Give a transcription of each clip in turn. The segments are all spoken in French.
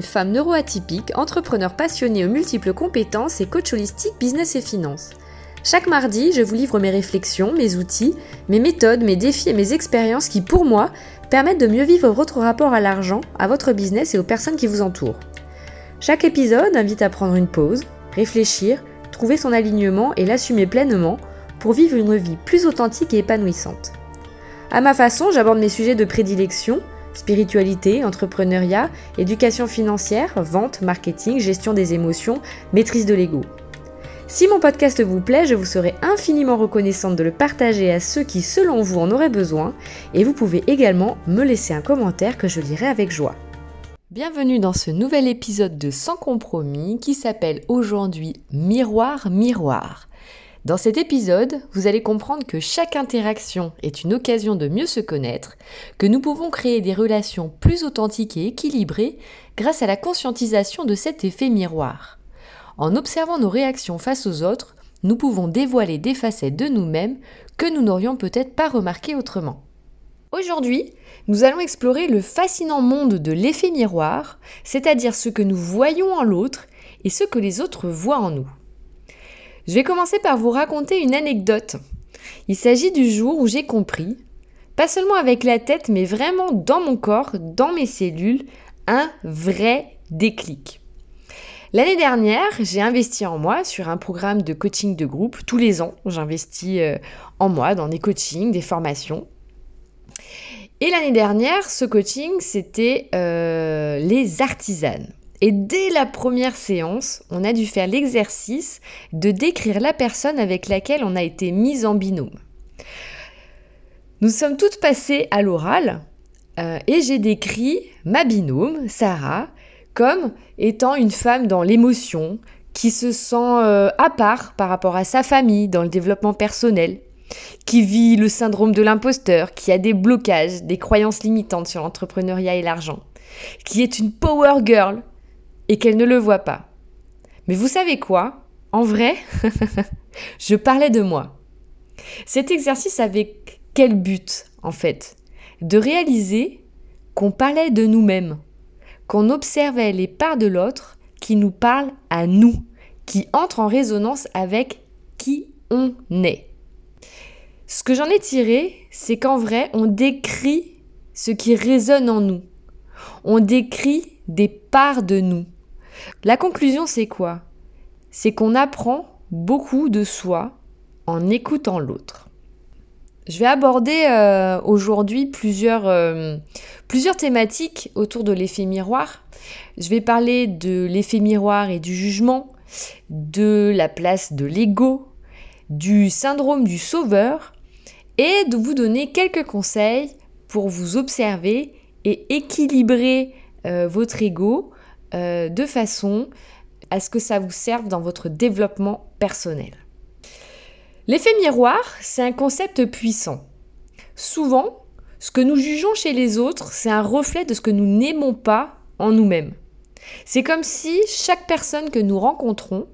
femme neuroatypique, entrepreneur passionnée aux multiples compétences et coach holistique business et finance. Chaque mardi, je vous livre mes réflexions, mes outils, mes méthodes, mes défis et mes expériences qui, pour moi, permettent de mieux vivre votre rapport à l'argent, à votre business et aux personnes qui vous entourent. Chaque épisode invite à prendre une pause, réfléchir, trouver son alignement et l'assumer pleinement pour vivre une vie plus authentique et épanouissante. À ma façon, j'aborde mes sujets de prédilection, spiritualité, entrepreneuriat, éducation financière, vente, marketing, gestion des émotions, maîtrise de l'ego. Si mon podcast vous plaît, je vous serai infiniment reconnaissante de le partager à ceux qui, selon vous, en auraient besoin, et vous pouvez également me laisser un commentaire que je lirai avec joie. Bienvenue dans ce nouvel épisode de Sans compromis qui s'appelle aujourd'hui Miroir, Miroir. Dans cet épisode, vous allez comprendre que chaque interaction est une occasion de mieux se connaître, que nous pouvons créer des relations plus authentiques et équilibrées grâce à la conscientisation de cet effet miroir. En observant nos réactions face aux autres, nous pouvons dévoiler des facettes de nous-mêmes que nous n'aurions peut-être pas remarquées autrement. Aujourd'hui, nous allons explorer le fascinant monde de l'effet miroir, c'est-à-dire ce que nous voyons en l'autre et ce que les autres voient en nous. Je vais commencer par vous raconter une anecdote. Il s'agit du jour où j'ai compris, pas seulement avec la tête, mais vraiment dans mon corps, dans mes cellules, un vrai déclic. L'année dernière, j'ai investi en moi sur un programme de coaching de groupe. Tous les ans, j'investis euh, en moi dans des coachings, des formations. Et l'année dernière, ce coaching, c'était euh, les artisanes. Et dès la première séance, on a dû faire l'exercice de décrire la personne avec laquelle on a été mise en binôme. Nous sommes toutes passées à l'oral euh, et j'ai décrit ma binôme, Sarah, comme étant une femme dans l'émotion, qui se sent euh, à part par rapport à sa famille dans le développement personnel, qui vit le syndrome de l'imposteur, qui a des blocages, des croyances limitantes sur l'entrepreneuriat et l'argent, qui est une power girl, et qu'elle ne le voit pas. Mais vous savez quoi? En vrai, je parlais de moi. Cet exercice avait quel but, en fait? De réaliser qu'on parlait de nous-mêmes, qu'on observait les parts de l'autre qui nous parlent à nous, qui entrent en résonance avec qui on est. Ce que j'en ai tiré, c'est qu'en vrai, on décrit ce qui résonne en nous. On décrit des parts de nous. La conclusion, c'est quoi? C'est qu'on apprend beaucoup de soi en écoutant l'autre. Je vais aborder euh, aujourd'hui plusieurs, euh, plusieurs thématiques autour de l'effet miroir. Je vais parler de l'effet miroir et du jugement, de la place de l'ego, du syndrome du sauveur et de vous donner quelques conseils pour vous observer et équilibrer euh, votre ego euh, de façon à ce que ça vous serve dans votre développement personnel. L'effet miroir, c'est un concept puissant. Souvent, ce que nous jugeons chez les autres, c'est un reflet de ce que nous n'aimons pas en nous-mêmes. C'est comme si chaque personne que nous rencontrons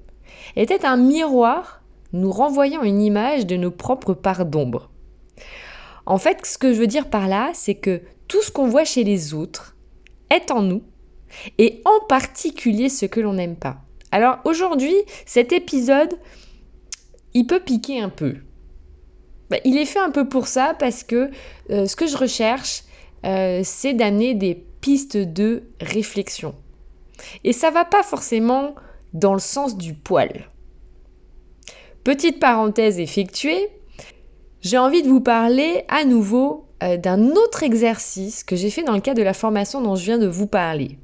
était un miroir nous renvoyant une image de nos propres parts d'ombre. En fait, ce que je veux dire par là, c'est que tout ce qu'on voit chez les autres est en nous et en particulier ce que l'on n'aime pas. Alors aujourd'hui, cet épisode, il peut piquer un peu. Bah, il est fait un peu pour ça parce que euh, ce que je recherche, euh, c'est d'amener des pistes de réflexion. Et ça va pas forcément dans le sens du poil. Petite parenthèse effectuée, j'ai envie de vous parler à nouveau euh, d'un autre exercice que j'ai fait dans le cadre de la formation dont je viens de vous parler.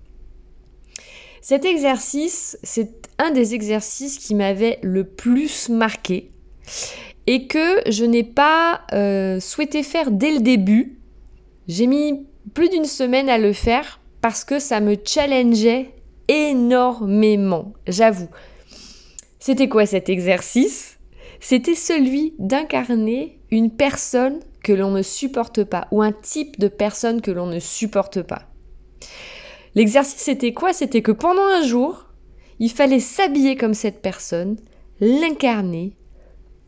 Cet exercice, c'est un des exercices qui m'avait le plus marqué et que je n'ai pas euh, souhaité faire dès le début. J'ai mis plus d'une semaine à le faire parce que ça me challengeait énormément, j'avoue. C'était quoi cet exercice? C'était celui d'incarner une personne que l'on ne supporte pas ou un type de personne que l'on ne supporte pas. L'exercice, c'était quoi? C'était que pendant un jour, il fallait s'habiller comme cette personne, l'incarner,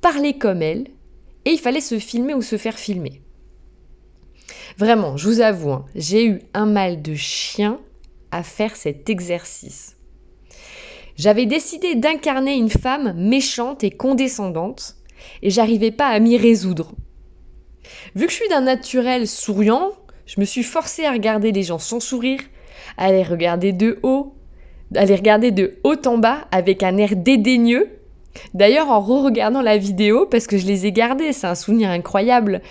parler comme elle, et il fallait se filmer ou se faire filmer. Vraiment, je vous avoue, hein, j'ai eu un mal de chien à faire cet exercice. J'avais décidé d'incarner une femme méchante et condescendante, et j'arrivais pas à m'y résoudre. Vu que je suis d'un naturel souriant, je me suis forcée à regarder les gens sans sourire, à les regarder de haut, à regarder de haut en bas avec un air dédaigneux. D'ailleurs, en re-regardant la vidéo, parce que je les ai gardées, c'est un souvenir incroyable,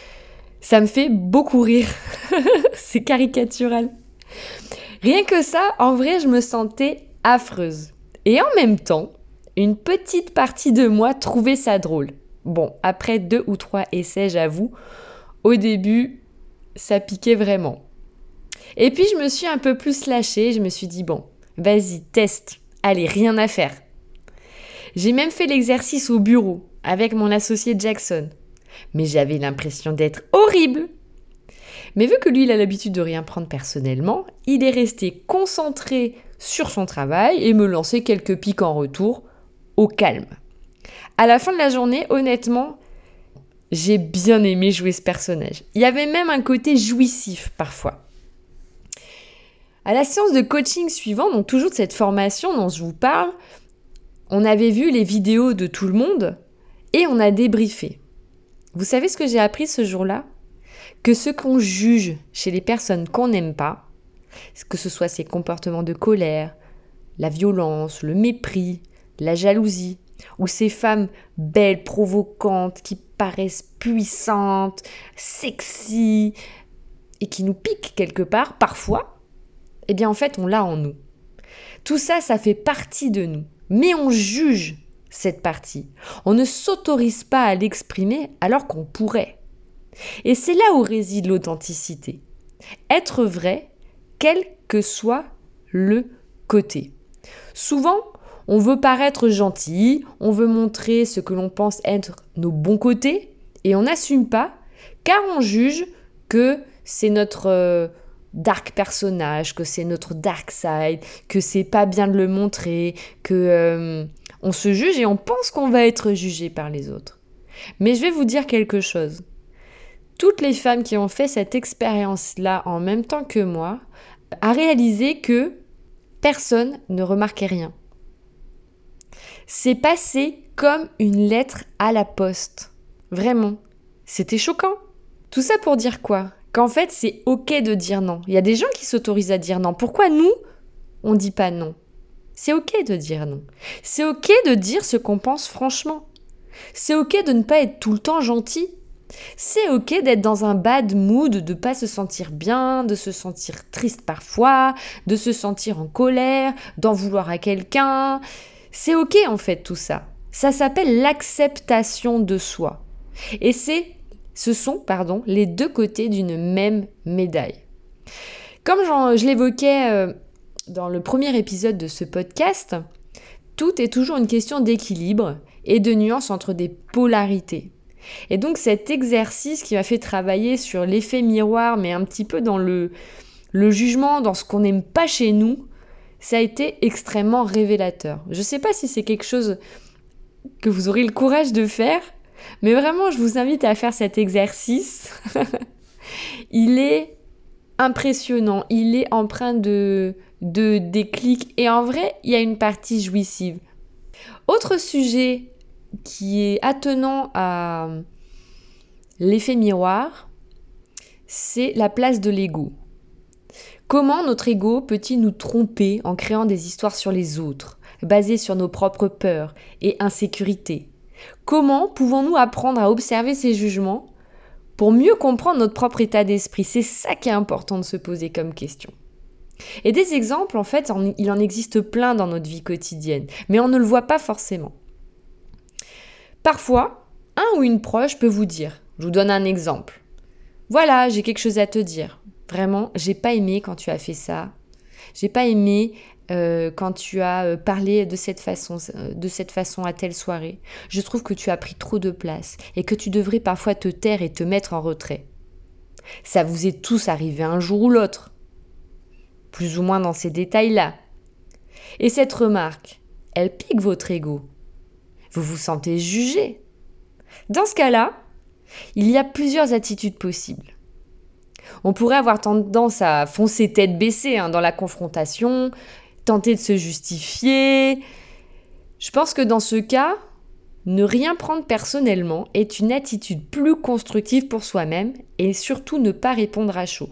ça me fait beaucoup rire. c'est caricatural. Rien que ça, en vrai, je me sentais affreuse. Et en même temps, une petite partie de moi trouvait ça drôle. Bon, après deux ou trois essais, j'avoue, au début, ça piquait vraiment. Et puis je me suis un peu plus lâchée, je me suis dit bon, vas-y, teste, allez, rien à faire. J'ai même fait l'exercice au bureau avec mon associé Jackson, mais j'avais l'impression d'être horrible. Mais vu que lui, il a l'habitude de rien prendre personnellement, il est resté concentré sur son travail et me lançait quelques pics en retour, au calme. À la fin de la journée, honnêtement, j'ai bien aimé jouer ce personnage. Il y avait même un côté jouissif parfois. À la séance de coaching suivante, donc toujours de cette formation dont je vous parle, on avait vu les vidéos de tout le monde et on a débriefé. Vous savez ce que j'ai appris ce jour-là? Que ce qu'on juge chez les personnes qu'on n'aime pas, que ce soit ces comportements de colère, la violence, le mépris, la jalousie, ou ces femmes belles, provocantes, qui paraissent puissantes, sexy, et qui nous piquent quelque part, parfois, eh bien en fait on l'a en nous. Tout ça, ça fait partie de nous. Mais on juge cette partie. On ne s'autorise pas à l'exprimer alors qu'on pourrait. Et c'est là où réside l'authenticité. Être vrai, quel que soit le côté. Souvent, on veut paraître gentil, on veut montrer ce que l'on pense être nos bons côtés, et on n'assume pas, car on juge que c'est notre euh, dark personnage, que c'est notre dark side, que c'est pas bien de le montrer, que euh, on se juge et on pense qu'on va être jugé par les autres. Mais je vais vous dire quelque chose. Toutes les femmes qui ont fait cette expérience-là en même temps que moi a réalisé que personne ne remarquait rien. C'est passé comme une lettre à la poste. Vraiment. C'était choquant. Tout ça pour dire quoi? Qu'en fait c'est ok de dire non. Il y a des gens qui s'autorisent à dire non. Pourquoi nous, on dit pas non? C'est ok de dire non. C'est ok de dire ce qu'on pense franchement. C'est ok de ne pas être tout le temps gentil. C'est ok d'être dans un bad mood, de pas se sentir bien, de se sentir triste parfois, de se sentir en colère, d'en vouloir à quelqu'un. C'est ok en fait tout ça. Ça s'appelle l'acceptation de soi. Et c'est ce sont, pardon, les deux côtés d'une même médaille. Comme je l'évoquais euh, dans le premier épisode de ce podcast, tout est toujours une question d'équilibre et de nuance entre des polarités. Et donc cet exercice qui m'a fait travailler sur l'effet miroir, mais un petit peu dans le, le jugement, dans ce qu'on n'aime pas chez nous, ça a été extrêmement révélateur. Je ne sais pas si c'est quelque chose que vous aurez le courage de faire, mais vraiment, je vous invite à faire cet exercice. il est impressionnant, il est empreint de, de déclic et en vrai, il y a une partie jouissive. Autre sujet qui est attenant à l'effet miroir, c'est la place de l'ego. Comment notre ego peut-il nous tromper en créant des histoires sur les autres, basées sur nos propres peurs et insécurités? Comment pouvons-nous apprendre à observer ces jugements pour mieux comprendre notre propre état d'esprit? C'est ça qui est important de se poser comme question. Et des exemples, en fait, il en existe plein dans notre vie quotidienne, mais on ne le voit pas forcément. Parfois, un ou une proche peut vous dire, je vous donne un exemple. Voilà, j'ai quelque chose à te dire. Vraiment, j'ai pas aimé quand tu as fait ça. J'ai pas aimé euh, quand tu as euh, parlé de cette façon, euh, de cette façon à telle soirée. Je trouve que tu as pris trop de place et que tu devrais parfois te taire et te mettre en retrait. Ça vous est tous arrivé un jour ou l'autre, plus ou moins dans ces détails-là. Et cette remarque, elle pique votre ego. Vous vous sentez jugé. Dans ce cas-là, il y a plusieurs attitudes possibles. On pourrait avoir tendance à foncer tête baissée hein, dans la confrontation, tenter de se justifier. Je pense que dans ce cas, ne rien prendre personnellement est une attitude plus constructive pour soi-même et surtout ne pas répondre à chaud.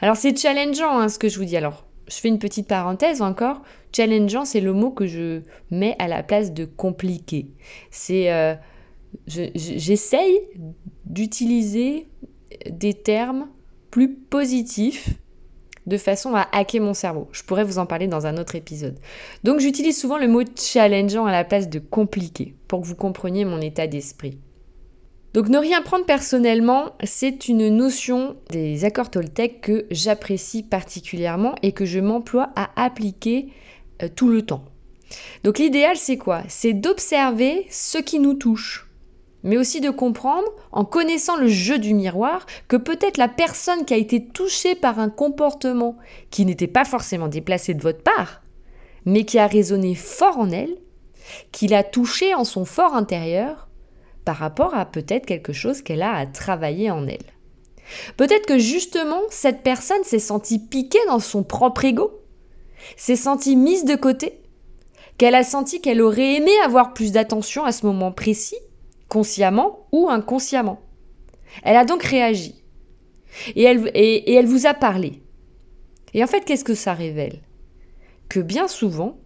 Alors c'est challengeant hein, ce que je vous dis. Alors je fais une petite parenthèse encore. Challengeant, c'est le mot que je mets à la place de compliqué. C'est euh, j'essaye d'utiliser des termes plus positifs de façon à hacker mon cerveau. Je pourrais vous en parler dans un autre épisode. Donc j'utilise souvent le mot challengeant à la place de compliqué pour que vous compreniez mon état d'esprit. Donc ne rien prendre personnellement, c'est une notion des accords Toltec que j'apprécie particulièrement et que je m'emploie à appliquer euh, tout le temps. Donc l'idéal c'est quoi? C'est d'observer ce qui nous touche mais aussi de comprendre, en connaissant le jeu du miroir, que peut-être la personne qui a été touchée par un comportement qui n'était pas forcément déplacé de votre part, mais qui a résonné fort en elle, qui l'a touché en son fort intérieur, par rapport à peut-être quelque chose qu'elle a à travailler en elle. Peut-être que justement, cette personne s'est sentie piquée dans son propre ego, s'est sentie mise de côté, qu'elle a senti qu'elle aurait aimé avoir plus d'attention à ce moment précis, consciemment ou inconsciemment. Elle a donc réagi. Et elle, vous a parlé. Et en fait, qu'est-ce que ça révèle? Que bien souvent,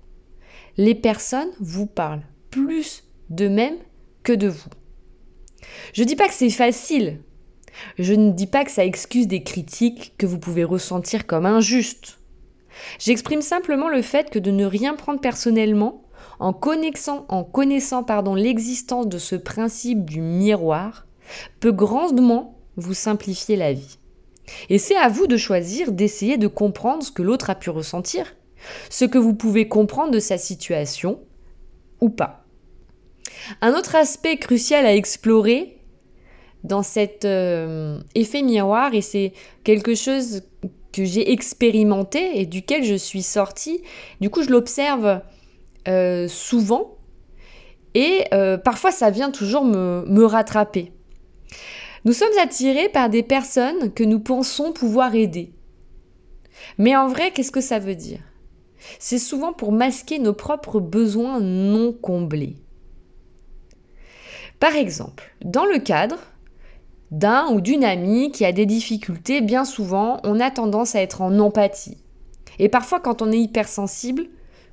les personnes vous parlent plus d'eux-mêmes que de vous. Je ne dis pas que c'est facile. Je ne dis pas que ça excuse des critiques que vous pouvez ressentir comme injustes. J'exprime simplement le fait que de ne rien prendre personnellement en connaissant, pardon, l'existence de ce principe du miroir, peut grandement vous simplifier la vie. Et c'est à vous de choisir d'essayer de comprendre ce que l'autre a pu ressentir, ce que vous pouvez comprendre de sa situation ou pas. Un autre aspect crucial à explorer dans cet euh, effet miroir, et c'est quelque chose que j'ai expérimenté et duquel je suis sortie, du coup je l'observe euh, souvent et euh, parfois ça vient toujours me, me rattraper. Nous sommes attirés par des personnes que nous pensons pouvoir aider. Mais en vrai, qu'est-ce que ça veut dire? C'est souvent pour masquer nos propres besoins non comblés. Par exemple, dans le cadre d'un ou d'une amie qui a des difficultés, bien souvent, on a tendance à être en empathie. Et parfois, quand on est hypersensible,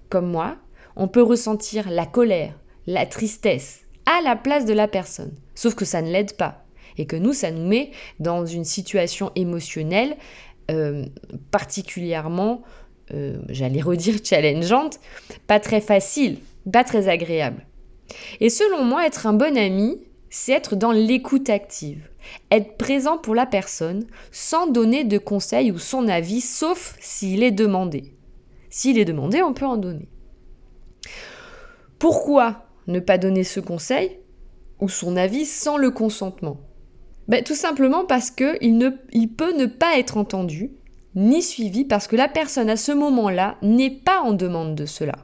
comme moi, on peut ressentir la colère, la tristesse à la place de la personne. Sauf que ça ne l'aide pas. Et que nous, ça nous met dans une situation émotionnelle euh, particulièrement, euh, j'allais redire challengeante, pas très facile, pas très agréable. Et selon moi, être un bon ami, c'est être dans l'écoute active, être présent pour la personne sans donner de conseils ou son avis, sauf s'il est demandé. S'il est demandé, on peut en donner. Pourquoi ne pas donner ce conseil ou son avis sans le consentement? Ben, Tout simplement parce qu'il il peut ne pas être entendu ni suivi parce que la personne à ce moment-là n'est pas en demande de cela.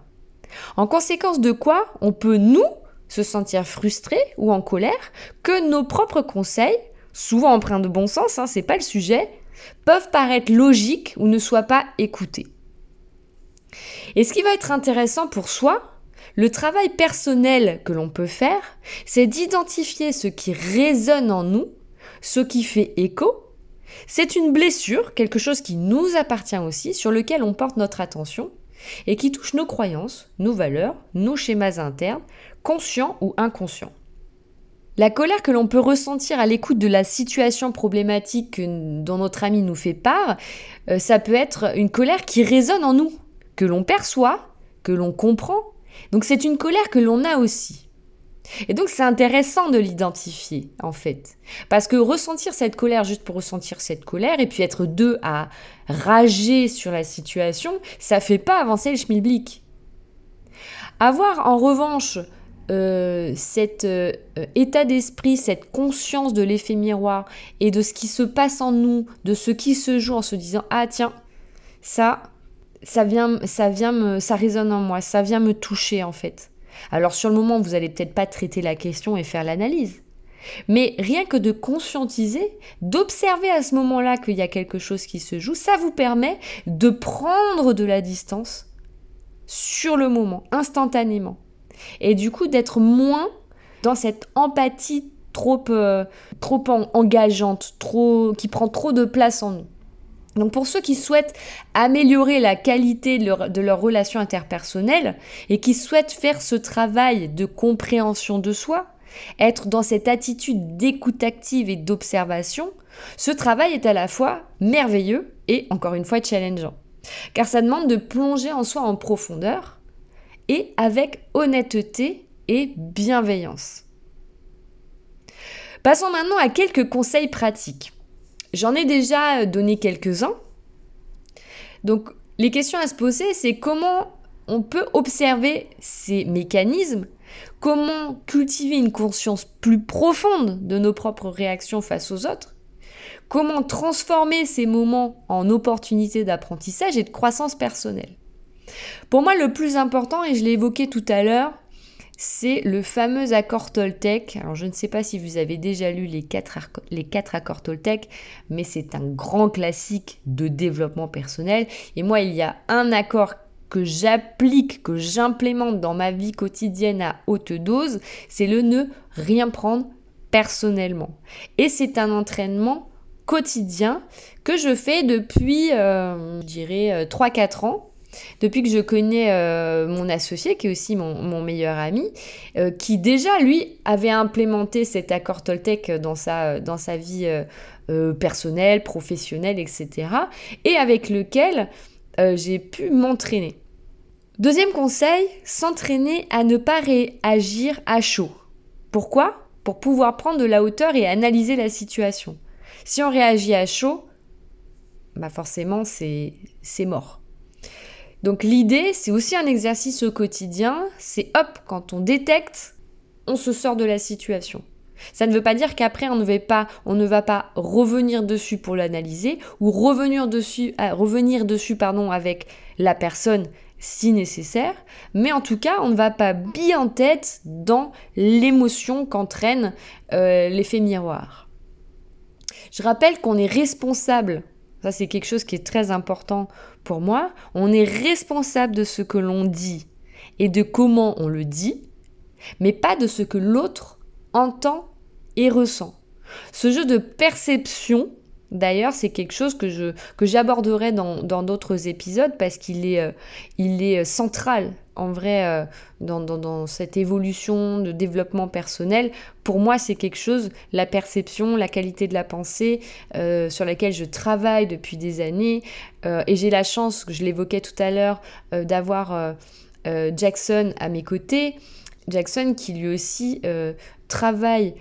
En conséquence de quoi on peut, nous, se sentir frustré ou en colère que nos propres conseils, souvent empreints de bon sens, hein, c'est pas le sujet, peuvent paraître logiques ou ne soient pas écoutés. Et ce qui va être intéressant pour soi, le travail personnel que l'on peut faire, c'est d'identifier ce qui résonne en nous, ce qui fait écho. C'est une blessure, quelque chose qui nous appartient aussi, sur lequel on porte notre attention et qui touche nos croyances, nos valeurs, nos schémas internes, conscients ou inconscients. La colère que l'on peut ressentir à l'écoute de la situation problématique dont notre ami nous fait part, euh, ça peut être une colère qui résonne en nous, que l'on perçoit, que l'on comprend donc c'est une colère que l'on a aussi. Et donc c'est intéressant de l'identifier en fait. Parce que ressentir cette colère juste pour ressentir cette colère et puis être deux à rager sur la situation, ça fait pas avancer le schmilblick. Avoir en revanche euh, cet euh, état d'esprit, cette conscience de l'effet miroir et de ce qui se passe en nous, de ce qui se joue en se disant ah tiens ça ça vient, ça vient me, ça résonne en moi, ça vient me toucher en fait. Alors sur le moment, vous allez peut-être pas traiter la question et faire l'analyse, Mais rien que de conscientiser, d'observer à ce moment-là qu'il y a quelque chose qui se joue, ça vous permet de prendre de la distance sur le moment, instantanément. Et du coup d'être moins dans cette empathie trop, euh, trop engageante, trop, qui prend trop de place en nous. Donc pour ceux qui souhaitent améliorer la qualité de leur, relation interpersonnelle et qui souhaitent faire ce travail de compréhension de soi, être dans cette attitude d'écoute active et d'observation, ce travail est à la fois merveilleux et encore une fois challengeant. Car ça demande de plonger en soi en profondeur et avec honnêteté et bienveillance. Passons maintenant à quelques conseils pratiques. J'en ai déjà donné quelques-uns. Donc les questions à se poser, c'est comment on peut observer ces mécanismes, comment cultiver une conscience plus profonde de nos propres réactions face aux autres, comment transformer ces moments en opportunités d'apprentissage et de croissance personnelle? Pour moi, le plus important, et je l'ai évoqué tout à l'heure, c'est le fameux accord Toltec. Alors je ne sais pas si vous avez déjà lu les quatre, accords Toltec, mais c'est un grand classique de développement personnel. Et moi, il y a un accord que j'applique, que j'implémente dans ma vie quotidienne à haute dose, c'est le ne rien prendre personnellement. Et c'est un entraînement quotidien que je fais depuis, euh, je dirais, 3-4 euh, ans depuis que je connais euh, mon associé, qui est aussi mon, meilleur ami, euh, qui déjà, lui, avait implémenté cet accord Toltec dans sa, dans sa vie euh, personnelle, professionnelle, etc. Et avec lequel j'ai pu m'entraîner. Deuxième conseil, s'entraîner à ne pas réagir à chaud. Pourquoi? Pour pouvoir prendre de la hauteur et analyser la situation. Si on réagit à chaud, bah forcément c'est mort. Donc l'idée, c'est aussi un exercice au quotidien, c'est hop, quand on détecte, on se sort de la situation. Ça ne veut pas dire qu'après on ne va pas, revenir dessus pour l'analyser ou revenir dessus, euh, revenir dessus pardon avec la personne si nécessaire, mais en tout cas on ne va pas bien en tête dans l'émotion qu'entraîne euh, l'effet miroir. Je rappelle qu'on est responsable ça, c'est quelque chose qui est très important pour moi. On est responsable de ce que l'on dit et de comment on le dit, mais pas de ce que l'autre entend et ressent. Ce jeu de perception, d'ailleurs, c'est quelque chose que j'aborderai dans d'autres épisodes parce qu'il est, euh, euh, central en vrai, euh, dans, cette évolution de développement personnel, pour moi, c'est quelque chose, la perception, la qualité de la pensée, sur laquelle je travaille depuis des années. Et j'ai la chance, je l'évoquais tout à l'heure, d'avoir Jackson à mes côtés. Jackson qui lui aussi travaille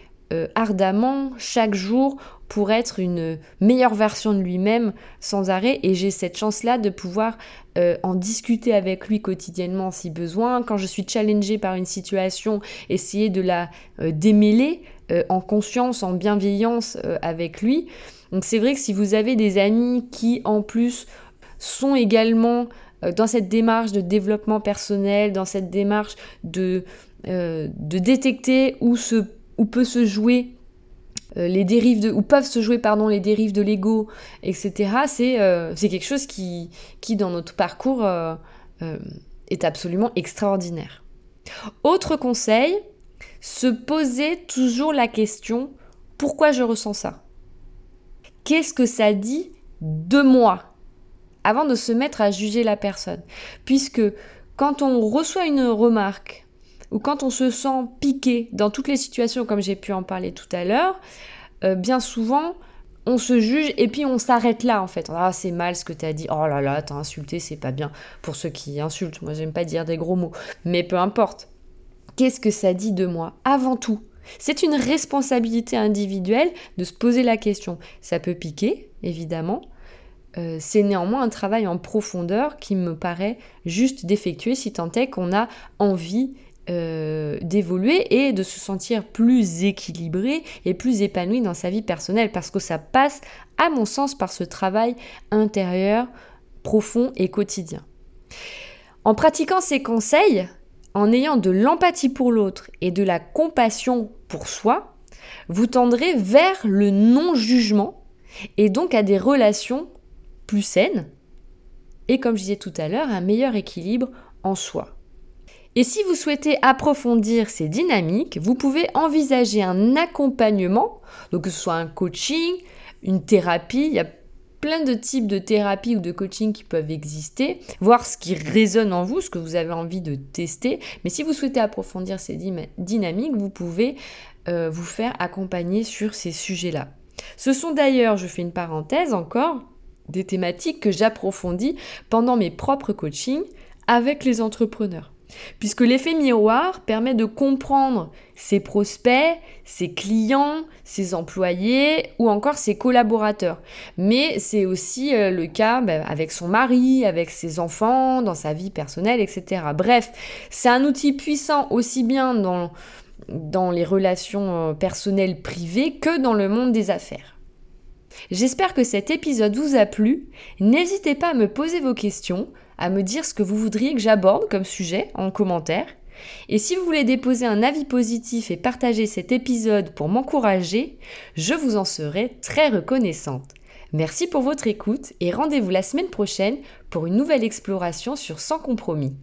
ardemment chaque jour pour être une meilleure version de lui-même sans arrêt. Et j'ai cette chance-là de pouvoir euh, en discuter avec lui quotidiennement si besoin. Quand je suis challengée par une situation, essayer de la euh, démêler euh, en conscience, en bienveillance avec lui. Donc c'est vrai que si vous avez des amis qui en plus sont également dans cette démarche de développement personnel, dans cette démarche de, de détecter où, se, où peut se jouer les dérives de, ou l'ego, etc. Euh, c'est quelque chose qui, qui, dans notre parcours, euh, est absolument extraordinaire. Autre conseil, se poser toujours la question pourquoi je ressens ça? Qu'est-ce que ça dit de moi? Avant de se mettre à juger la personne Puisque quand on reçoit une remarque ou quand on se sent piqué dans toutes les situations comme j'ai pu en parler tout à l'heure, euh, bien souvent on se juge et puis on s'arrête là en fait. Ah c'est mal ce que tu as dit. Oh là là, t'as insulté, c'est pas bien. Pour ceux qui insultent, moi j'aime pas dire des gros mots, mais peu importe. Qu'est-ce que ça dit de moi? Avant tout, c'est une responsabilité individuelle de se poser la question. Ça peut piquer, évidemment. Euh, c'est néanmoins un travail en profondeur qui me paraît juste d'effectuer si tant est qu'on a envie euh, d'évoluer et de se sentir plus équilibré et plus épanoui dans sa vie personnelle parce que ça passe à mon sens par ce travail intérieur profond et quotidien. En pratiquant ces conseils, en ayant de l'empathie pour l'autre et de la compassion pour soi, vous tendrez vers le non-jugement et donc à des relations plus saines et comme je disais tout à l'heure, un meilleur équilibre en soi. Et si vous souhaitez approfondir ces dynamiques, vous pouvez envisager un accompagnement, donc que ce soit un coaching, une thérapie, il y a plein de types de thérapie ou de coaching qui peuvent exister, voir ce qui résonne en vous, ce que vous avez envie de tester. Mais si vous souhaitez approfondir ces dynamiques, vous pouvez euh, vous faire accompagner sur ces sujets-là. Ce sont d'ailleurs, je fais une parenthèse encore, des thématiques que j'approfondis pendant mes propres coachings avec les entrepreneurs. Puisque l'effet miroir permet de comprendre ses prospects, ses clients, ses employés ou encore ses collaborateurs. Mais c'est aussi euh, le cas ben, avec son mari, avec ses enfants, dans sa vie personnelle, etc. Bref, c'est un outil puissant aussi bien dans, dans les relations euh, personnelles privées que dans le monde des affaires. J'espère que cet épisode vous a plu. N'hésitez pas à me poser vos questions à me dire ce que vous voudriez que j'aborde comme sujet en commentaire. Et si vous voulez déposer un avis positif et partager cet épisode pour m'encourager, je vous en serai très reconnaissante. Merci pour votre écoute et rendez-vous la semaine prochaine pour une nouvelle exploration sur Sans compromis.